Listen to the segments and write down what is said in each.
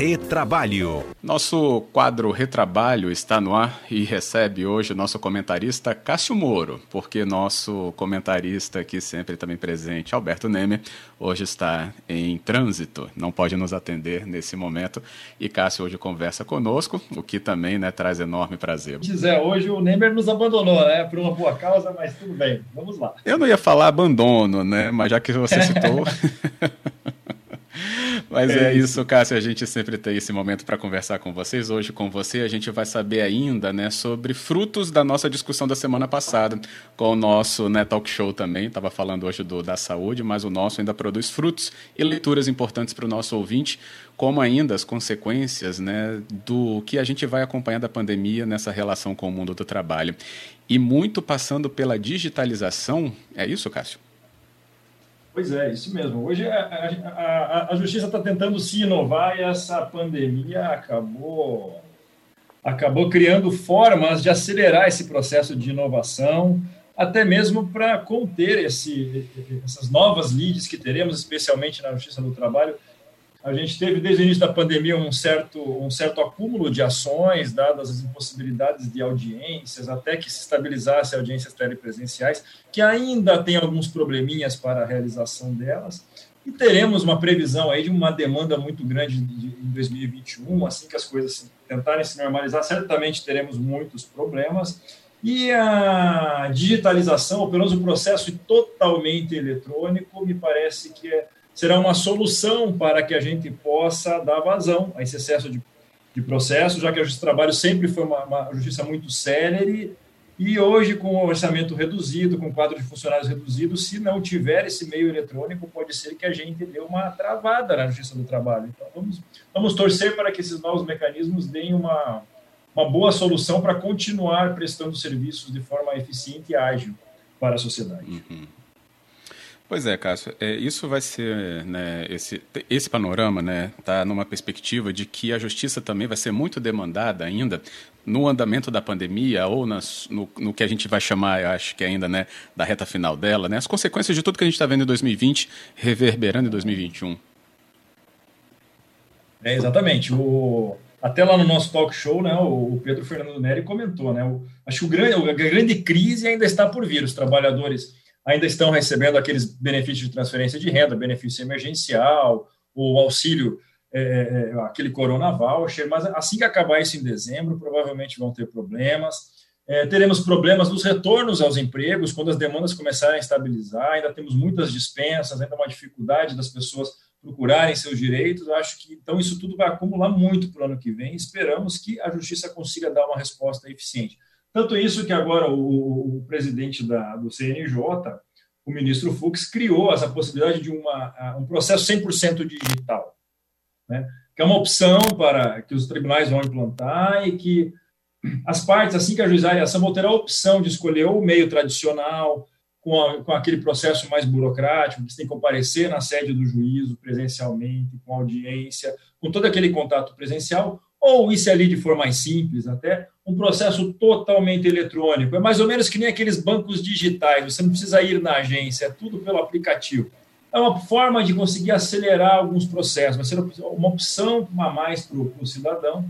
Retrabalho. Nosso quadro Retrabalho está no ar e recebe hoje o nosso comentarista Cássio Moro, porque nosso comentarista aqui sempre também presente, Alberto Neme, hoje está em trânsito, não pode nos atender nesse momento e Cássio hoje conversa conosco, o que também né, traz enorme prazer. Quiser, hoje o Nemer nos abandonou, né, por uma boa causa, mas tudo bem, vamos lá. Eu não ia falar abandono, né, mas já que você citou... Mas é, é isso, Cássio. A gente sempre tem esse momento para conversar com vocês. Hoje, com você, a gente vai saber ainda né, sobre frutos da nossa discussão da semana passada com o nosso né, talk show também. Estava falando hoje do, da saúde, mas o nosso ainda produz frutos e leituras importantes para o nosso ouvinte, como ainda as consequências né, do que a gente vai acompanhar da pandemia nessa relação com o mundo do trabalho. E muito passando pela digitalização. É isso, Cássio? Pois é, isso mesmo. Hoje a, a, a justiça está tentando se inovar e essa pandemia acabou, acabou criando formas de acelerar esse processo de inovação, até mesmo para conter esse, essas novas leads que teremos, especialmente na Justiça do Trabalho, a gente teve desde o início da pandemia um certo, um certo acúmulo de ações, dadas as impossibilidades de audiências, até que se estabilizasse audiências telepresenciais, que ainda tem alguns probleminhas para a realização delas. E teremos uma previsão aí de uma demanda muito grande em 2021, assim que as coisas tentarem se normalizar, certamente teremos muitos problemas. E a digitalização, ou pelo menos o processo totalmente eletrônico, me parece que é será uma solução para que a gente possa dar vazão a esse excesso de, de processo, já que a Justiça do Trabalho sempre foi uma, uma justiça muito célere e hoje, com o orçamento reduzido, com o quadro de funcionários reduzido, se não tiver esse meio eletrônico, pode ser que a gente dê uma travada na Justiça do Trabalho. Então, vamos, vamos torcer para que esses novos mecanismos deem uma, uma boa solução para continuar prestando serviços de forma eficiente e ágil para a sociedade. Uhum. Pois é, Cássio, é, isso vai ser, né, esse, esse panorama né, tá numa perspectiva de que a justiça também vai ser muito demandada ainda no andamento da pandemia ou nas, no, no, que a gente vai chamar, acho que ainda, né, da reta final dela, né, as consequências de tudo que a gente está vendo em 2020 reverberando em 2021. É, exatamente. O, até lá no nosso talk show, né, o Pedro Fernando Neri comentou, né, o, acho que o grande, a grande crise ainda está por vir. Os trabalhadores ainda estão recebendo aqueles benefícios de transferência de renda, benefício emergencial, o auxílio, é, é, é, aquele Corona Voucher, mas assim que acabar isso em dezembro, provavelmente vão ter problemas. É, teremos problemas nos retornos aos empregos, quando as demandas começarem a estabilizar, ainda temos muitas dispensas, ainda uma dificuldade das pessoas procurarem seus direitos. Eu acho que então isso tudo vai acumular muito para o ano que vem. Esperamos que a justiça consiga dar uma resposta eficiente. Tanto isso que agora o, o presidente da, do CNJ, o ministro Fux, criou essa possibilidade de uma, um processo 100% digital, né? que é uma opção para que os tribunais vão implantar e que as partes, assim que ajuizarem a ação, vão ter a opção de escolher o meio tradicional, com, a, com aquele processo mais burocrático, que você tem que comparecer na sede do juízo presencialmente, com audiência, com todo aquele contato presencial, ou isso é ali de forma mais simples até, um processo totalmente eletrônico. É mais ou menos que nem aqueles bancos digitais, você não precisa ir na agência, é tudo pelo aplicativo. É uma forma de conseguir acelerar alguns processos, vai ser uma opção a mais para o cidadão,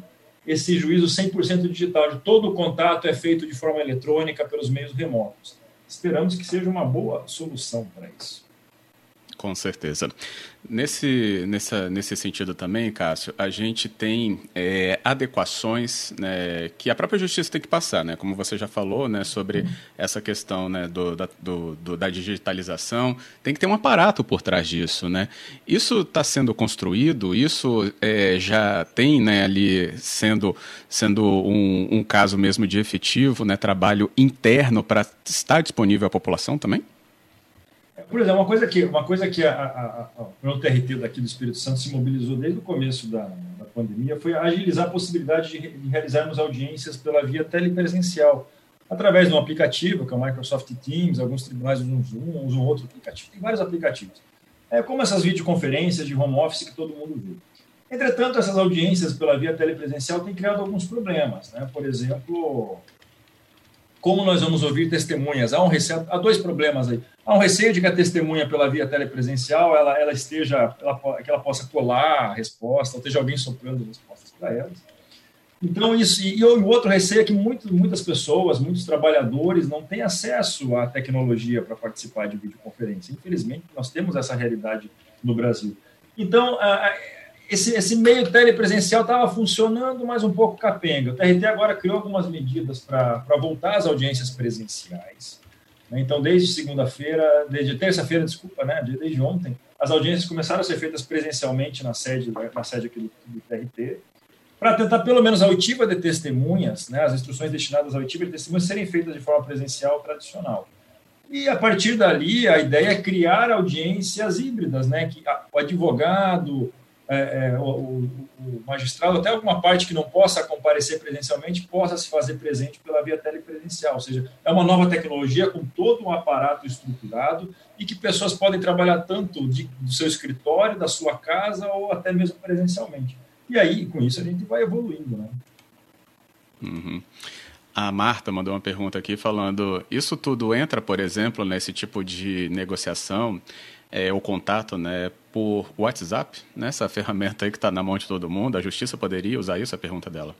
esse juízo 100% digital, de todo o contato é feito de forma eletrônica pelos meios remotos. Esperamos que seja uma boa solução para isso. Com certeza. Nesse, nessa, nesse sentido também, Cássio, a gente tem é, adequações né, que a própria justiça tem que passar, né? Como você já falou, né, sobre essa questão né, do, da, do, do, da digitalização, tem que ter um aparato por trás disso, né? Isso está sendo construído, isso é, já tem né, ali sendo, sendo um, um caso mesmo de efetivo, né, trabalho interno para estar disponível à população também? Por exemplo, uma coisa que, uma coisa que a, a, a, o TRT daqui do Espírito Santo se mobilizou desde o começo da, da pandemia foi agilizar a possibilidade de, realizarmos audiências pela via telepresencial, através de um aplicativo, que é o Microsoft Teams, alguns tribunais usam Zoom, usam outro aplicativo, tem vários aplicativos. É como essas videoconferências de home office que todo mundo viu. Entretanto, essas audiências pela via telepresencial têm criado alguns problemas. Né? Por exemplo, como nós vamos ouvir testemunhas? Há um receio, há dois problemas aí. Há um receio de que a testemunha pela via telepresencial ela, ela esteja, ela, que ela possa colar a resposta, ou esteja alguém soprando respostas para elas. Então, isso, e, o outro receio é que muito, muitas pessoas, muitos trabalhadores não têm acesso à tecnologia para participar de videoconferência. Infelizmente, nós temos essa realidade no Brasil. Então, esse, esse meio telepresencial estava funcionando, mas um pouco capenga. O TRT agora criou algumas medidas para voltar às audiências presenciais. Né? Então, desde segunda-feira, desde terça-feira, desculpa, né? desde ontem, as audiências começaram a ser feitas presencialmente na sede, na sede aqui do, do TRT, para tentar pelo menos a oitiva de testemunhas, né? as instruções destinadas à oitiva de testemunhas serem feitas de forma presencial tradicional. E a partir dali, a ideia é criar audiências híbridas, né? que o advogado, é, é, o, o, magistrado, até alguma parte que não possa comparecer presencialmente, possa se fazer presente pela via telepresencial. Ou seja, é uma nova tecnologia com todo um aparato estruturado e que pessoas podem trabalhar tanto de, do seu escritório, da sua casa ou até mesmo presencialmente. E aí, com isso, a gente vai evoluindo. Né? Uhum. A Marta mandou uma pergunta aqui falando: isso tudo entra, por exemplo, nesse tipo de negociação é, o contato né, por WhatsApp, né, essa ferramenta aí que está na mão de todo mundo, a justiça poderia usar isso? É a pergunta dela.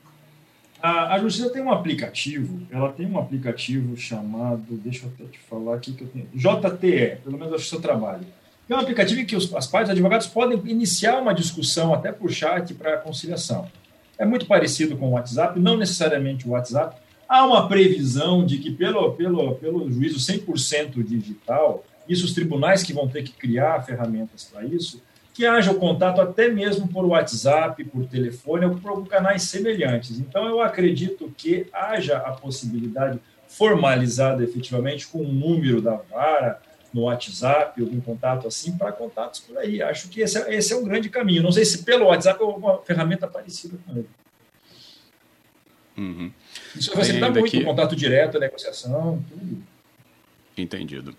A, a, justiça tem um aplicativo, ela tem um aplicativo chamado, deixa eu até te falar aqui que eu tenho, JTE, pelo menos que seu trabalho. É um aplicativo em que os, as partes advogados podem iniciar uma discussão até por chat para conciliação. É muito parecido com o WhatsApp, não necessariamente o WhatsApp. Há uma previsão de que, pelo, pelo, pelo juízo 100% digital, isso os tribunais que vão ter que criar ferramentas para isso, que haja o contato até mesmo por WhatsApp, por telefone ou por canais semelhantes. Então, eu acredito que haja a possibilidade formalizada efetivamente com um número da vara no WhatsApp, algum contato assim, para contatos por aí. Acho que esse é, esse é um grande caminho. Não sei se pelo WhatsApp ou alguma ferramenta parecida com ele. Uhum. Isso vai facilitar muito o contato direto, a negociação, tudo. Entendido.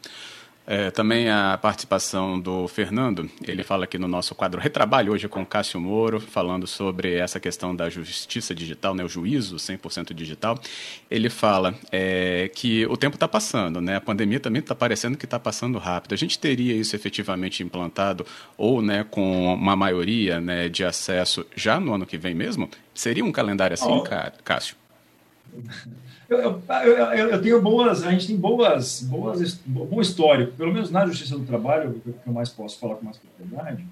É, também a participação do Fernando, ele fala aqui no nosso quadro Retrabalho, hoje com Cássio Moro, falando sobre essa questão da justiça digital, né, o juízo 100% digital. Ele fala é, que o tempo está passando, né, a pandemia também está parecendo que está passando rápido. A gente teria isso efetivamente implantado ou né, com uma maioria né, de acesso já no ano que vem mesmo? Seria um calendário assim, oh. Cássio? Eu, eu, eu, tenho boas, a gente tem boas, boas, bom histórico, pelo menos na Justiça do Trabalho, que eu mais posso falar com mais propriedade,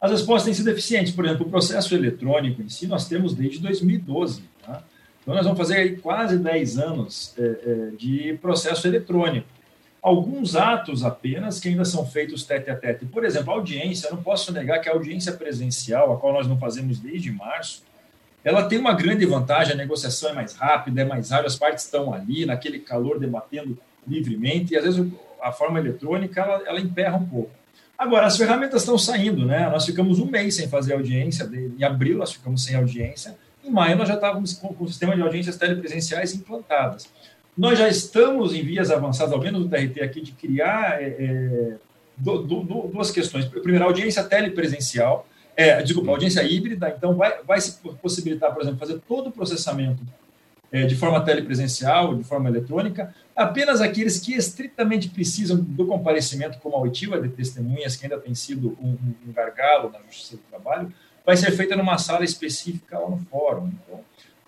as respostas têm sido eficientes. Por exemplo, o processo eletrônico em si, nós temos desde 2012. Tá? Então, nós vamos fazer quase 10 anos é, é, de processo eletrônico. Alguns atos apenas que ainda são feitos tete a tete. Por exemplo, a audiência, eu não posso negar que a audiência presencial, a qual nós não fazemos desde março, ela tem uma grande vantagem, a negociação é mais rápida, é mais ágil, as partes estão ali, naquele calor, debatendo livremente, e às vezes a forma eletrônica, ela, ela emperra um pouco. Agora, as ferramentas estão saindo, né? Nós ficamos um mês sem fazer audiência, em abril nós ficamos sem audiência, em maio nós já estávamos com, com o sistema de audiências telepresenciais implantadas. Nós já estamos em vias avançadas, ao menos no TRT aqui, de criar é, é do, do, duas questões. Primeiro, audiência telepresencial, é, desculpa, audiência híbrida, então vai, vai se possibilitar, por exemplo, fazer todo o processamento é, de forma telepresencial, de forma eletrônica, apenas aqueles que estritamente precisam do comparecimento como a de testemunhas, que ainda tem sido um, um gargalo na Justiça do Trabalho, vai ser feita numa sala específica lá no fórum. Então,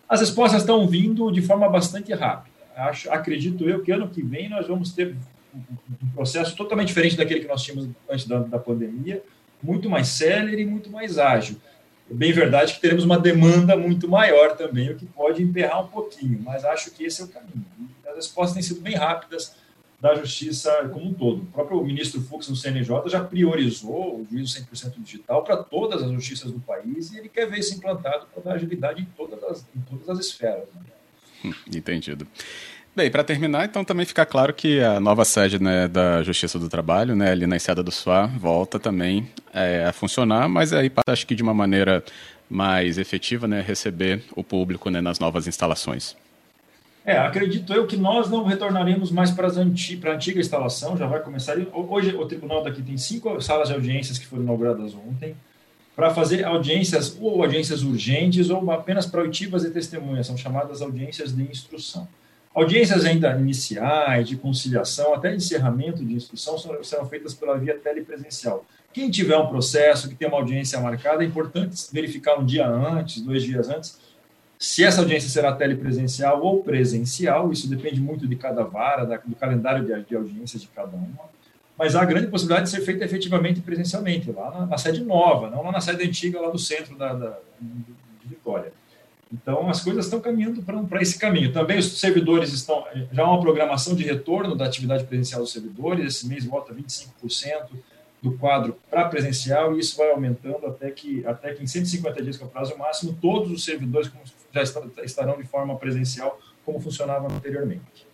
as respostas estão vindo de forma bastante rápida. Acho, acredito eu que ano que vem nós vamos ter um processo totalmente diferente daquele que nós tínhamos antes da, da pandemia, muito mais célere e muito mais ágil. É bem verdade que teremos uma demanda muito maior também, o que pode emperrar um pouquinho, mas acho que esse é o caminho. As respostas têm sido bem rápidas da justiça como um todo. O próprio ministro Fux no CNJ já priorizou o juízo 100% digital para todas as justiças do país e ele quer ver isso implantado para dar agilidade em todas as, em todas as esferas. Né? Entendido. Bem, para terminar, então também fica claro que a nova sede né, da Justiça do Trabalho, né, ali na Enseada do Suá, volta também é, a funcionar, mas aí acho que de uma maneira mais efetiva, né, receber o público né, nas novas instalações. É, acredito eu que nós não retornaremos mais para, anti, para a antiga instalação, já vai começar. Hoje o tribunal daqui tem cinco salas de audiências que foram inauguradas ontem, para fazer audiências ou audiências urgentes ou apenas proibitivas e testemunhas, são chamadas audiências de instrução. Audiências ainda iniciais, de conciliação, até encerramento de instrução serão feitas pela via telepresencial. Quem tiver um processo que tem uma audiência marcada, é importante verificar um dia antes, dois dias antes, se essa audiência será telepresencial ou presencial. Isso depende muito de cada vara, do calendário de, audiências de cada uma. Mas há grande possibilidade de ser feita efetivamente presencialmente, lá na, sede nova, não lá na sede antiga, lá do centro da, da de Vitória. Então, as coisas estão caminhando para esse caminho. Também os servidores estão. Já há uma programação de retorno da atividade presencial dos servidores. Esse mês volta 25% do quadro para presencial e isso vai aumentando até que, até que em 150 dias, que é o prazo máximo, todos os servidores já estarão de forma presencial, como funcionava anteriormente.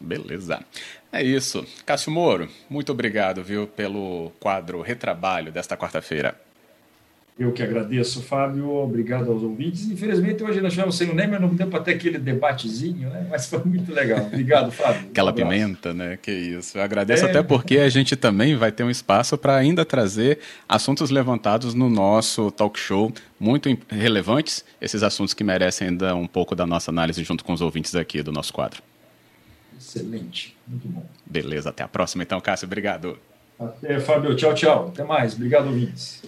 Beleza. É isso. Cássio Moro, muito obrigado, viu, pelo quadro Retrabalho desta quarta-feira. Eu que agradeço, Fábio. Obrigado aos ouvintes. Infelizmente, hoje nós tivemos sem o Neymar, não deu para ter aquele debatezinho, né? mas foi muito legal. Obrigado, Fábio. Aquela um pimenta, né? Que isso. Eu agradeço é... até porque a gente também vai ter um espaço para ainda trazer assuntos levantados no nosso talk show, muito relevantes, esses assuntos que merecem ainda um pouco da nossa análise junto com os ouvintes aqui do nosso quadro. Excelente, muito bom. Beleza, até a próxima então, Cássio. Obrigado. Até, Fábio. Tchau, tchau. Até mais. Obrigado, ouvintes.